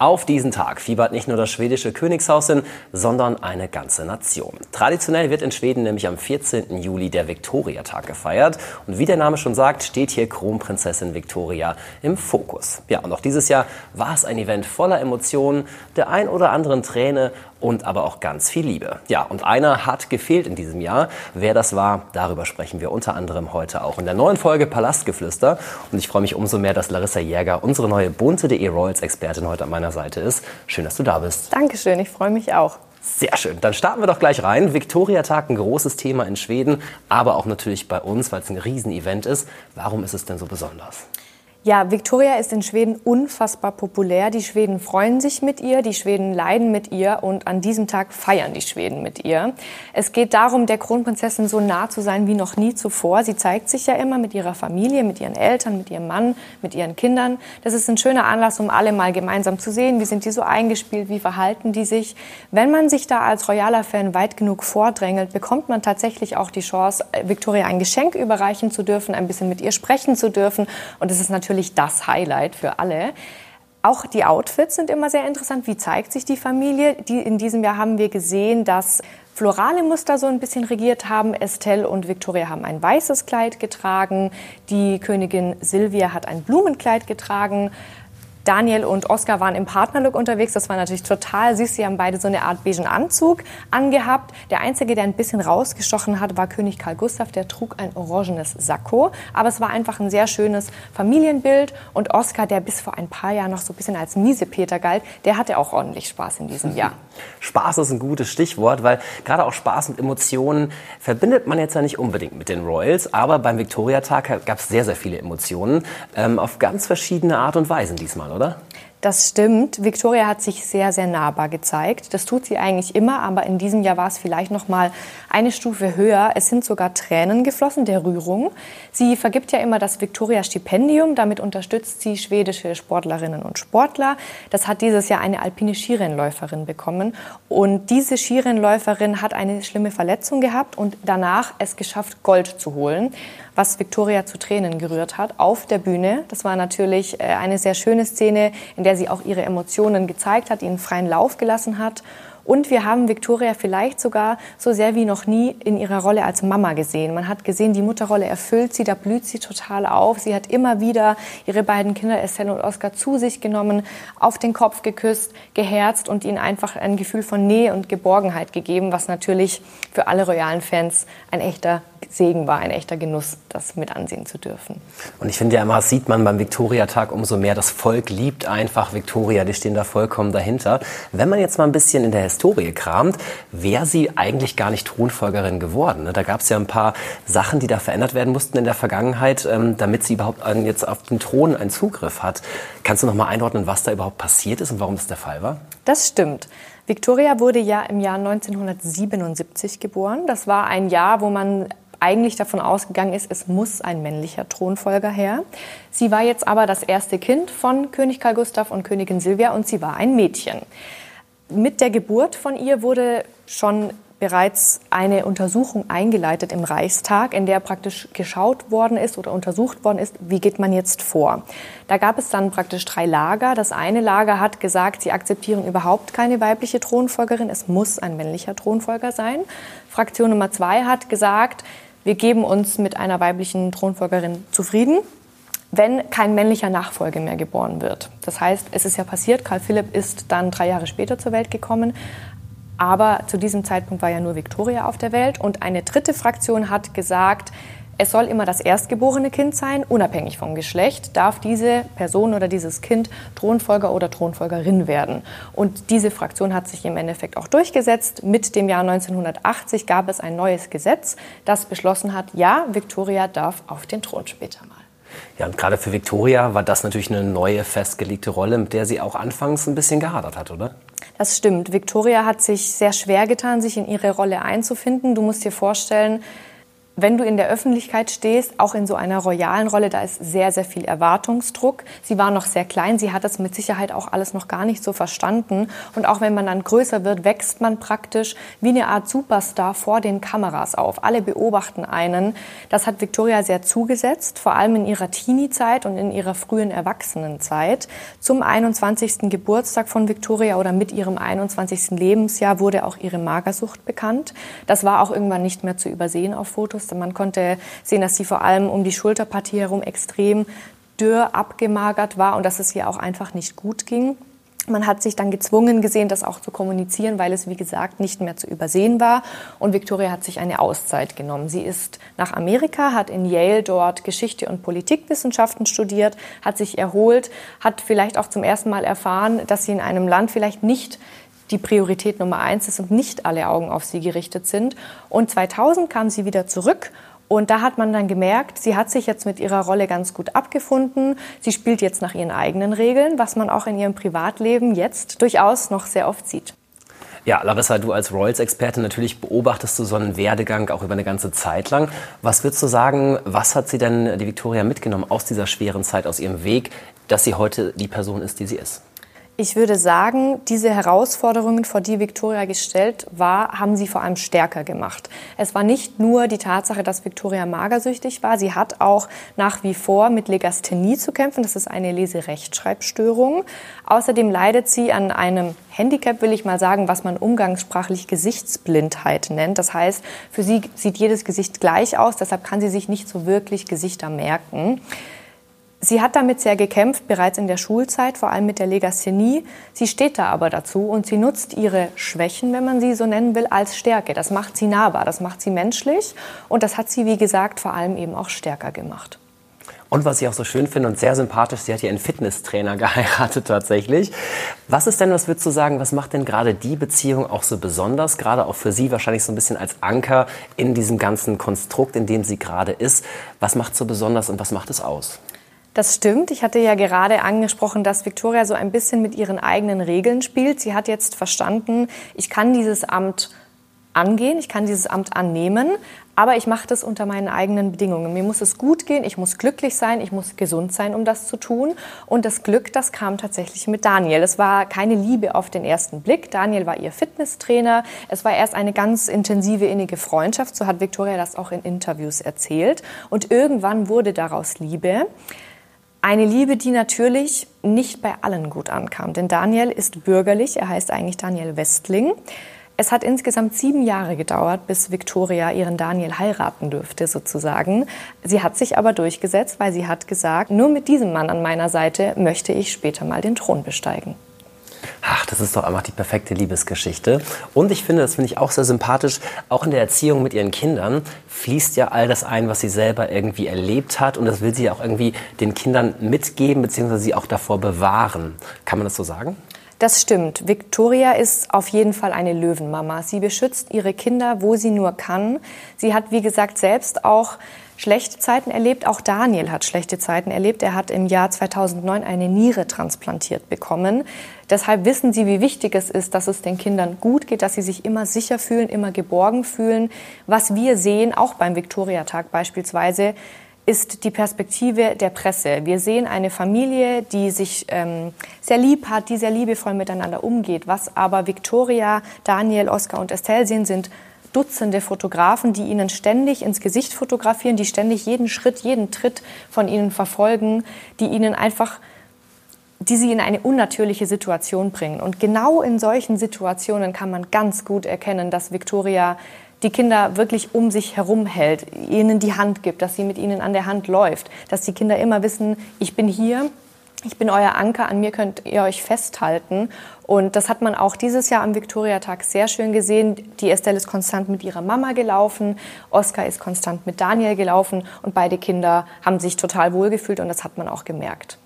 Auf diesen Tag fiebert nicht nur das schwedische Königshaus hin, sondern eine ganze Nation. Traditionell wird in Schweden nämlich am 14. Juli der Viktoriatag gefeiert. Und wie der Name schon sagt, steht hier Kronprinzessin Viktoria im Fokus. Ja, und auch dieses Jahr war es ein Event voller Emotionen, der ein oder anderen Träne und aber auch ganz viel Liebe. Ja, und einer hat gefehlt in diesem Jahr. Wer das war, darüber sprechen wir unter anderem heute auch in der neuen Folge Palastgeflüster. Und ich freue mich umso mehr, dass Larissa Jäger, unsere neue bunte.de Royals-Expertin, heute an meiner Seite ist. Schön, dass du da bist. Dankeschön, ich freue mich auch. Sehr schön. Dann starten wir doch gleich rein. Viktoriatag, ein großes Thema in Schweden, aber auch natürlich bei uns, weil es ein Riesenevent ist. Warum ist es denn so besonders? Ja, Victoria ist in Schweden unfassbar populär. Die Schweden freuen sich mit ihr, die Schweden leiden mit ihr und an diesem Tag feiern die Schweden mit ihr. Es geht darum, der Kronprinzessin so nah zu sein wie noch nie zuvor. Sie zeigt sich ja immer mit ihrer Familie, mit ihren Eltern, mit ihrem Mann, mit ihren Kindern. Das ist ein schöner Anlass, um alle mal gemeinsam zu sehen, wie sind die so eingespielt, wie verhalten die sich. Wenn man sich da als royaler Fan weit genug vordrängelt, bekommt man tatsächlich auch die Chance, Victoria ein Geschenk überreichen zu dürfen, ein bisschen mit ihr sprechen zu dürfen. Und es ist natürlich natürlich das Highlight für alle. Auch die Outfits sind immer sehr interessant. Wie zeigt sich die Familie? Die, in diesem Jahr haben wir gesehen, dass florale Muster so ein bisschen regiert haben. Estelle und Victoria haben ein weißes Kleid getragen. Die Königin Silvia hat ein Blumenkleid getragen. Daniel und Oscar waren im Partnerlook unterwegs. Das war natürlich total süß. Sie haben beide so eine Art beigen Anzug angehabt. Der einzige, der ein bisschen rausgestochen hat, war König Karl Gustav. Der trug ein orangenes Sakko. Aber es war einfach ein sehr schönes Familienbild. Und Oscar, der bis vor ein paar Jahren noch so ein bisschen als Miesepeter galt, der hatte auch ordentlich Spaß in diesem Jahr. Spaß ist ein gutes Stichwort, weil gerade auch Spaß und Emotionen verbindet man jetzt ja nicht unbedingt mit den Royals. Aber beim Victoria-Tag gab es sehr, sehr viele Emotionen. Ähm, auf ganz verschiedene Art und Weisen diesmal, oder? Oder? Das stimmt. Victoria hat sich sehr, sehr nahbar gezeigt. Das tut sie eigentlich immer, aber in diesem Jahr war es vielleicht noch mal eine Stufe höher. Es sind sogar Tränen geflossen der Rührung. Sie vergibt ja immer das Victoria Stipendium. Damit unterstützt sie schwedische Sportlerinnen und Sportler. Das hat dieses Jahr eine alpine Skirennläuferin bekommen. Und diese Skirennläuferin hat eine schlimme Verletzung gehabt und danach es geschafft, Gold zu holen was Victoria zu Tränen gerührt hat auf der Bühne. Das war natürlich äh, eine sehr schöne Szene, in der sie auch ihre Emotionen gezeigt hat, ihnen freien Lauf gelassen hat. Und wir haben Victoria vielleicht sogar so sehr wie noch nie in ihrer Rolle als Mama gesehen. Man hat gesehen, die Mutterrolle erfüllt sie, da blüht sie total auf. Sie hat immer wieder ihre beiden Kinder, Estelle und Oscar, zu sich genommen, auf den Kopf geküsst, geherzt und ihnen einfach ein Gefühl von Nähe und Geborgenheit gegeben, was natürlich für alle royalen Fans ein echter Segen war, ein echter Genuss, das mit ansehen zu dürfen. Und ich finde ja immer, sieht man beim Viktoriatag umso mehr, das Volk liebt einfach Viktoria, die stehen da vollkommen dahinter. Wenn man jetzt mal ein bisschen in der Historie kramt, wäre sie eigentlich gar nicht Thronfolgerin geworden. Ne? Da gab es ja ein paar Sachen, die da verändert werden mussten in der Vergangenheit, ähm, damit sie überhaupt jetzt auf den Thron einen Zugriff hat. Kannst du noch mal einordnen, was da überhaupt passiert ist und warum das der Fall war? Das stimmt. Victoria wurde ja im Jahr 1977 geboren. Das war ein Jahr, wo man eigentlich davon ausgegangen ist, es muss ein männlicher Thronfolger her. Sie war jetzt aber das erste Kind von König Karl Gustav und Königin Silvia und sie war ein Mädchen. Mit der Geburt von ihr wurde schon bereits eine Untersuchung eingeleitet im Reichstag, in der praktisch geschaut worden ist oder untersucht worden ist, wie geht man jetzt vor. Da gab es dann praktisch drei Lager. Das eine Lager hat gesagt, sie akzeptieren überhaupt keine weibliche Thronfolgerin, es muss ein männlicher Thronfolger sein. Fraktion Nummer zwei hat gesagt, wir geben uns mit einer weiblichen Thronfolgerin zufrieden, wenn kein männlicher Nachfolger mehr geboren wird. Das heißt, es ist ja passiert, Karl Philipp ist dann drei Jahre später zur Welt gekommen, aber zu diesem Zeitpunkt war ja nur Victoria auf der Welt und eine dritte Fraktion hat gesagt, es soll immer das erstgeborene Kind sein, unabhängig vom Geschlecht, darf diese Person oder dieses Kind Thronfolger oder Thronfolgerin werden. Und diese Fraktion hat sich im Endeffekt auch durchgesetzt. Mit dem Jahr 1980 gab es ein neues Gesetz, das beschlossen hat, ja, Victoria darf auf den Thron später mal. Ja, und gerade für Victoria war das natürlich eine neue festgelegte Rolle, mit der sie auch anfangs ein bisschen gehadert hat, oder? Das stimmt. Victoria hat sich sehr schwer getan, sich in ihre Rolle einzufinden. Du musst dir vorstellen, wenn du in der Öffentlichkeit stehst, auch in so einer royalen Rolle, da ist sehr, sehr viel Erwartungsdruck. Sie war noch sehr klein, sie hat das mit Sicherheit auch alles noch gar nicht so verstanden. Und auch wenn man dann größer wird, wächst man praktisch wie eine Art Superstar vor den Kameras auf. Alle beobachten einen. Das hat Victoria sehr zugesetzt, vor allem in ihrer Teenie-Zeit und in ihrer frühen Erwachsenenzeit. Zum 21. Geburtstag von Victoria oder mit ihrem 21. Lebensjahr wurde auch ihre Magersucht bekannt. Das war auch irgendwann nicht mehr zu übersehen auf Fotos musste. Man konnte sehen, dass sie vor allem um die Schulterpartie herum extrem dürr abgemagert war und dass es ihr auch einfach nicht gut ging. Man hat sich dann gezwungen gesehen, das auch zu kommunizieren, weil es, wie gesagt, nicht mehr zu übersehen war. Und Victoria hat sich eine Auszeit genommen. Sie ist nach Amerika, hat in Yale dort Geschichte und Politikwissenschaften studiert, hat sich erholt, hat vielleicht auch zum ersten Mal erfahren, dass sie in einem Land vielleicht nicht die Priorität Nummer eins ist und nicht alle Augen auf sie gerichtet sind. Und 2000 kam sie wieder zurück und da hat man dann gemerkt, sie hat sich jetzt mit ihrer Rolle ganz gut abgefunden. Sie spielt jetzt nach ihren eigenen Regeln, was man auch in ihrem Privatleben jetzt durchaus noch sehr oft sieht. Ja, Larissa, du als Royals-Experte natürlich beobachtest du so einen Werdegang auch über eine ganze Zeit lang. Was würdest du sagen, was hat sie denn, die Victoria, mitgenommen aus dieser schweren Zeit, aus ihrem Weg, dass sie heute die Person ist, die sie ist? Ich würde sagen, diese Herausforderungen, vor die Victoria gestellt war, haben sie vor allem stärker gemacht. Es war nicht nur die Tatsache, dass Victoria magersüchtig war. Sie hat auch nach wie vor mit Legasthenie zu kämpfen. Das ist eine Leserechtschreibstörung. Außerdem leidet sie an einem Handicap, will ich mal sagen, was man umgangssprachlich Gesichtsblindheit nennt. Das heißt, für sie sieht jedes Gesicht gleich aus. Deshalb kann sie sich nicht so wirklich Gesichter merken. Sie hat damit sehr gekämpft, bereits in der Schulzeit, vor allem mit der Legasthenie. Sie steht da aber dazu und sie nutzt ihre Schwächen, wenn man sie so nennen will, als Stärke. Das macht sie nahbar, das macht sie menschlich und das hat sie, wie gesagt, vor allem eben auch stärker gemacht. Und was ich auch so schön finde und sehr sympathisch, sie hat hier einen Fitnesstrainer geheiratet tatsächlich. Was ist denn, was würdest du sagen, was macht denn gerade die Beziehung auch so besonders, gerade auch für Sie wahrscheinlich so ein bisschen als Anker in diesem ganzen Konstrukt, in dem sie gerade ist? Was macht so besonders und was macht es aus? Das stimmt. Ich hatte ja gerade angesprochen, dass Victoria so ein bisschen mit ihren eigenen Regeln spielt. Sie hat jetzt verstanden, ich kann dieses Amt angehen, ich kann dieses Amt annehmen, aber ich mache das unter meinen eigenen Bedingungen. Mir muss es gut gehen, ich muss glücklich sein, ich muss gesund sein, um das zu tun. Und das Glück, das kam tatsächlich mit Daniel. Es war keine Liebe auf den ersten Blick. Daniel war ihr Fitnesstrainer. Es war erst eine ganz intensive, innige Freundschaft. So hat Victoria das auch in Interviews erzählt. Und irgendwann wurde daraus Liebe. Eine Liebe, die natürlich nicht bei allen gut ankam, denn Daniel ist bürgerlich, er heißt eigentlich Daniel Westling. Es hat insgesamt sieben Jahre gedauert, bis Victoria ihren Daniel heiraten dürfte, sozusagen. Sie hat sich aber durchgesetzt, weil sie hat gesagt, nur mit diesem Mann an meiner Seite möchte ich später mal den Thron besteigen. Ach, das ist doch einfach die perfekte Liebesgeschichte. Und ich finde, das finde ich auch sehr sympathisch, auch in der Erziehung mit ihren Kindern fließt ja all das ein, was sie selber irgendwie erlebt hat. Und das will sie auch irgendwie den Kindern mitgeben, beziehungsweise sie auch davor bewahren. Kann man das so sagen? Das stimmt. Victoria ist auf jeden Fall eine Löwenmama. Sie beschützt ihre Kinder, wo sie nur kann. Sie hat, wie gesagt, selbst auch schlechte Zeiten erlebt. Auch Daniel hat schlechte Zeiten erlebt. Er hat im Jahr 2009 eine Niere transplantiert bekommen. Deshalb wissen Sie, wie wichtig es ist, dass es den Kindern gut geht, dass sie sich immer sicher fühlen, immer geborgen fühlen. Was wir sehen, auch beim Viktoriatag beispielsweise, ist die Perspektive der Presse. Wir sehen eine Familie, die sich ähm, sehr lieb hat, die sehr liebevoll miteinander umgeht. Was aber Victoria, Daniel, Oskar und Estelle sehen, sind Dutzende Fotografen, die ihnen ständig ins Gesicht fotografieren, die ständig jeden Schritt, jeden Tritt von ihnen verfolgen, die ihnen einfach, die sie in eine unnatürliche Situation bringen. Und genau in solchen Situationen kann man ganz gut erkennen, dass Victoria die Kinder wirklich um sich herum hält, ihnen die Hand gibt, dass sie mit ihnen an der Hand läuft, dass die Kinder immer wissen, ich bin hier, ich bin euer Anker, an mir könnt ihr euch festhalten. Und das hat man auch dieses Jahr am Viktoriatag sehr schön gesehen. Die Estelle ist konstant mit ihrer Mama gelaufen, Oskar ist konstant mit Daniel gelaufen und beide Kinder haben sich total wohlgefühlt und das hat man auch gemerkt.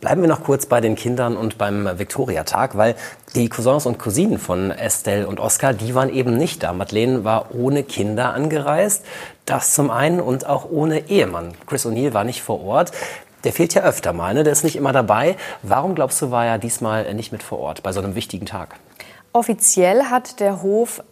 Bleiben wir noch kurz bei den Kindern und beim Viktoriatag, weil die Cousins und Cousinen von Estelle und Oskar, die waren eben nicht da. Madeleine war ohne Kinder angereist, das zum einen und auch ohne Ehemann. Chris O'Neill war nicht vor Ort. Der fehlt ja öfter mal, ne? der ist nicht immer dabei. Warum glaubst du, war er diesmal nicht mit vor Ort bei so einem wichtigen Tag? Offiziell hat der Hof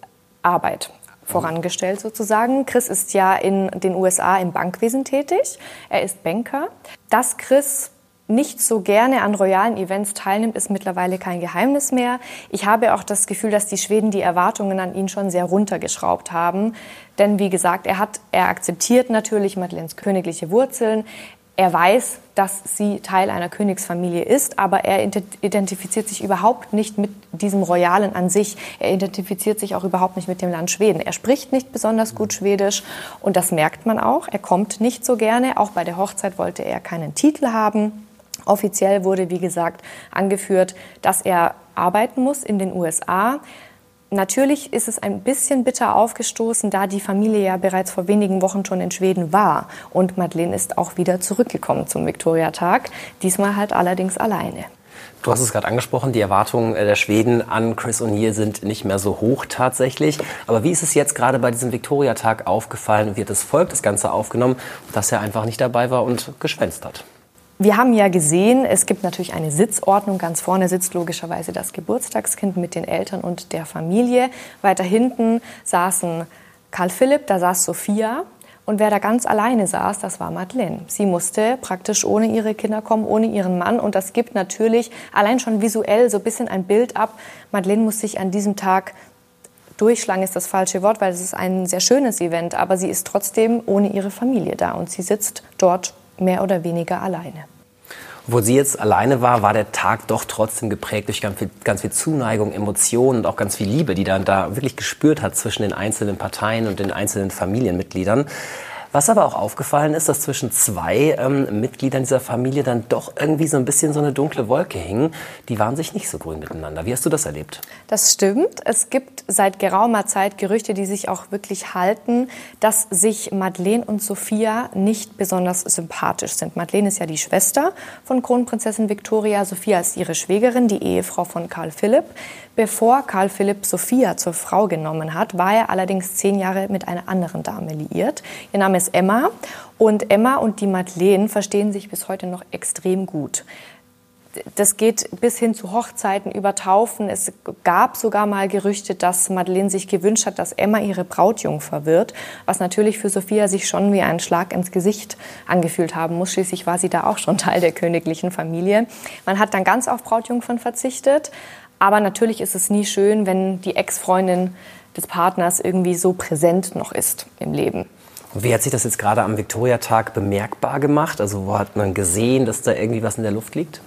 Arbeit. vorangestellt sozusagen. Chris ist ja in den USA im Bankwesen tätig. Er ist Banker. Dass Chris nicht so gerne an royalen Events teilnimmt, ist mittlerweile kein Geheimnis mehr. Ich habe auch das Gefühl, dass die Schweden die Erwartungen an ihn schon sehr runtergeschraubt haben. Denn wie gesagt, er hat, er akzeptiert natürlich Madeleines königliche Wurzeln. Er weiß, dass sie Teil einer Königsfamilie ist, aber er identifiziert sich überhaupt nicht mit diesem Royalen an sich. Er identifiziert sich auch überhaupt nicht mit dem Land Schweden. Er spricht nicht besonders gut Schwedisch und das merkt man auch. Er kommt nicht so gerne. Auch bei der Hochzeit wollte er keinen Titel haben. Offiziell wurde, wie gesagt, angeführt, dass er arbeiten muss in den USA. Natürlich ist es ein bisschen bitter aufgestoßen, da die Familie ja bereits vor wenigen Wochen schon in Schweden war. Und Madeleine ist auch wieder zurückgekommen zum Viktoriatag, diesmal halt allerdings alleine. Du hast es gerade angesprochen, die Erwartungen äh, der Schweden an Chris O'Neill sind nicht mehr so hoch tatsächlich. Aber wie ist es jetzt gerade bei diesem Viktoriatag aufgefallen? Wie hat das Volk das Ganze aufgenommen, dass er einfach nicht dabei war und geschwänzt hat? Wir haben ja gesehen, es gibt natürlich eine Sitzordnung. Ganz vorne sitzt logischerweise das Geburtstagskind mit den Eltern und der Familie. Weiter hinten saßen Karl Philipp, da saß Sophia. Und wer da ganz alleine saß, das war Madeleine. Sie musste praktisch ohne ihre Kinder kommen, ohne ihren Mann. Und das gibt natürlich allein schon visuell so ein bisschen ein Bild ab. Madeleine muss sich an diesem Tag durchschlagen ist das falsche Wort, weil es ist ein sehr schönes Event, aber sie ist trotzdem ohne ihre Familie da und sie sitzt dort mehr oder weniger alleine. Obwohl sie jetzt alleine war, war der Tag doch trotzdem geprägt durch ganz viel, ganz viel Zuneigung, Emotionen und auch ganz viel Liebe, die dann da wirklich gespürt hat zwischen den einzelnen Parteien und den einzelnen Familienmitgliedern. Was aber auch aufgefallen ist, dass zwischen zwei ähm, Mitgliedern dieser Familie dann doch irgendwie so ein bisschen so eine dunkle Wolke hing. Die waren sich nicht so grün miteinander. Wie hast du das erlebt? Das stimmt. Es gibt seit geraumer Zeit Gerüchte, die sich auch wirklich halten, dass sich Madeleine und Sophia nicht besonders sympathisch sind. Madeleine ist ja die Schwester von Kronprinzessin Victoria. Sophia ist ihre Schwägerin, die Ehefrau von Karl Philipp. Bevor Karl Philipp Sophia zur Frau genommen hat, war er allerdings zehn Jahre mit einer anderen Dame liiert. Ihr Name ist Emma und Emma und die Madeleine verstehen sich bis heute noch extrem gut. Das geht bis hin zu Hochzeiten über Taufen. Es gab sogar mal Gerüchte, dass Madeleine sich gewünscht hat, dass Emma ihre Brautjungfer wird, was natürlich für Sophia sich schon wie ein Schlag ins Gesicht angefühlt haben muss. Schließlich war sie da auch schon Teil der königlichen Familie. Man hat dann ganz auf Brautjungfern verzichtet, aber natürlich ist es nie schön, wenn die Ex-Freundin des Partners irgendwie so präsent noch ist im Leben. Und wie hat sich das jetzt gerade am Viktoriatag bemerkbar gemacht? Also wo hat man gesehen, dass da irgendwie was in der Luft liegt?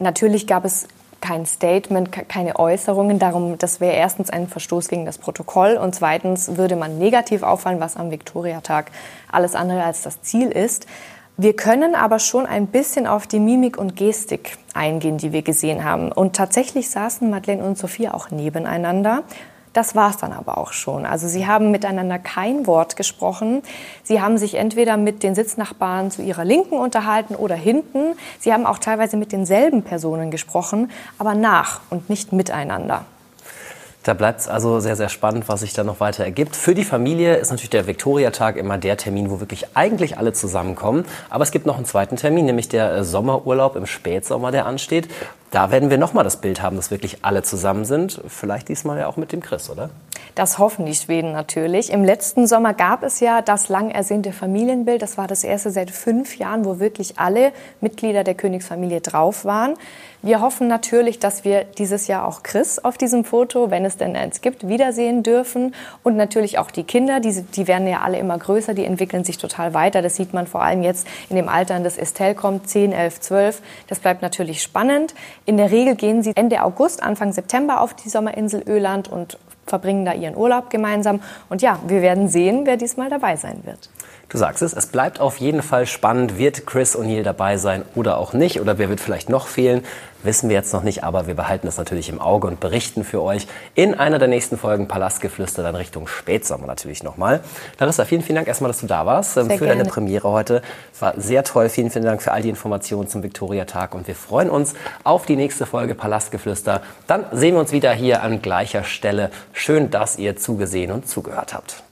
Natürlich gab es kein Statement, keine Äußerungen. Darum, das wäre erstens ein Verstoß gegen das Protokoll und zweitens würde man negativ auffallen, was am Viktoriatag alles andere als das Ziel ist. Wir können aber schon ein bisschen auf die Mimik und Gestik eingehen, die wir gesehen haben. Und tatsächlich saßen Madeleine und Sophia auch nebeneinander. Das war es dann aber auch schon. Also sie haben miteinander kein Wort gesprochen. Sie haben sich entweder mit den Sitznachbarn zu ihrer Linken unterhalten oder hinten. Sie haben auch teilweise mit denselben Personen gesprochen, aber nach und nicht miteinander. Da bleibt es also sehr, sehr spannend, was sich da noch weiter ergibt. Für die Familie ist natürlich der Viktoriatag immer der Termin, wo wirklich eigentlich alle zusammenkommen. Aber es gibt noch einen zweiten Termin, nämlich der äh, Sommerurlaub im Spätsommer, der ansteht. Da werden wir nochmal das Bild haben, dass wirklich alle zusammen sind. Vielleicht diesmal ja auch mit dem Chris, oder? Das hoffen die Schweden natürlich. Im letzten Sommer gab es ja das lang ersehnte Familienbild. Das war das erste seit fünf Jahren, wo wirklich alle Mitglieder der Königsfamilie drauf waren. Wir hoffen natürlich, dass wir dieses Jahr auch Chris auf diesem Foto, wenn es denn eins gibt, wiedersehen dürfen. Und natürlich auch die Kinder, die, die werden ja alle immer größer, die entwickeln sich total weiter. Das sieht man vor allem jetzt in dem Alter, in das Estelle kommt, 10, 11, 12. Das bleibt natürlich spannend. In der Regel gehen sie Ende August, Anfang September auf die Sommerinsel Öland und verbringen da ihren Urlaub gemeinsam. Und ja, wir werden sehen, wer diesmal dabei sein wird. Du sagst es, es bleibt auf jeden Fall spannend. Wird Chris O'Neill dabei sein oder auch nicht? Oder wer wird vielleicht noch fehlen? Wissen wir jetzt noch nicht, aber wir behalten das natürlich im Auge und berichten für euch in einer der nächsten Folgen Palastgeflüster dann Richtung Spätsommer natürlich nochmal. Larissa, vielen, vielen Dank erstmal, dass du da warst sehr für gerne. deine Premiere heute. Es war sehr toll. Vielen, vielen Dank für all die Informationen zum Viktoriatag und wir freuen uns auf die nächste Folge Palastgeflüster. Dann sehen wir uns wieder hier an gleicher Stelle. Schön, dass ihr zugesehen und zugehört habt.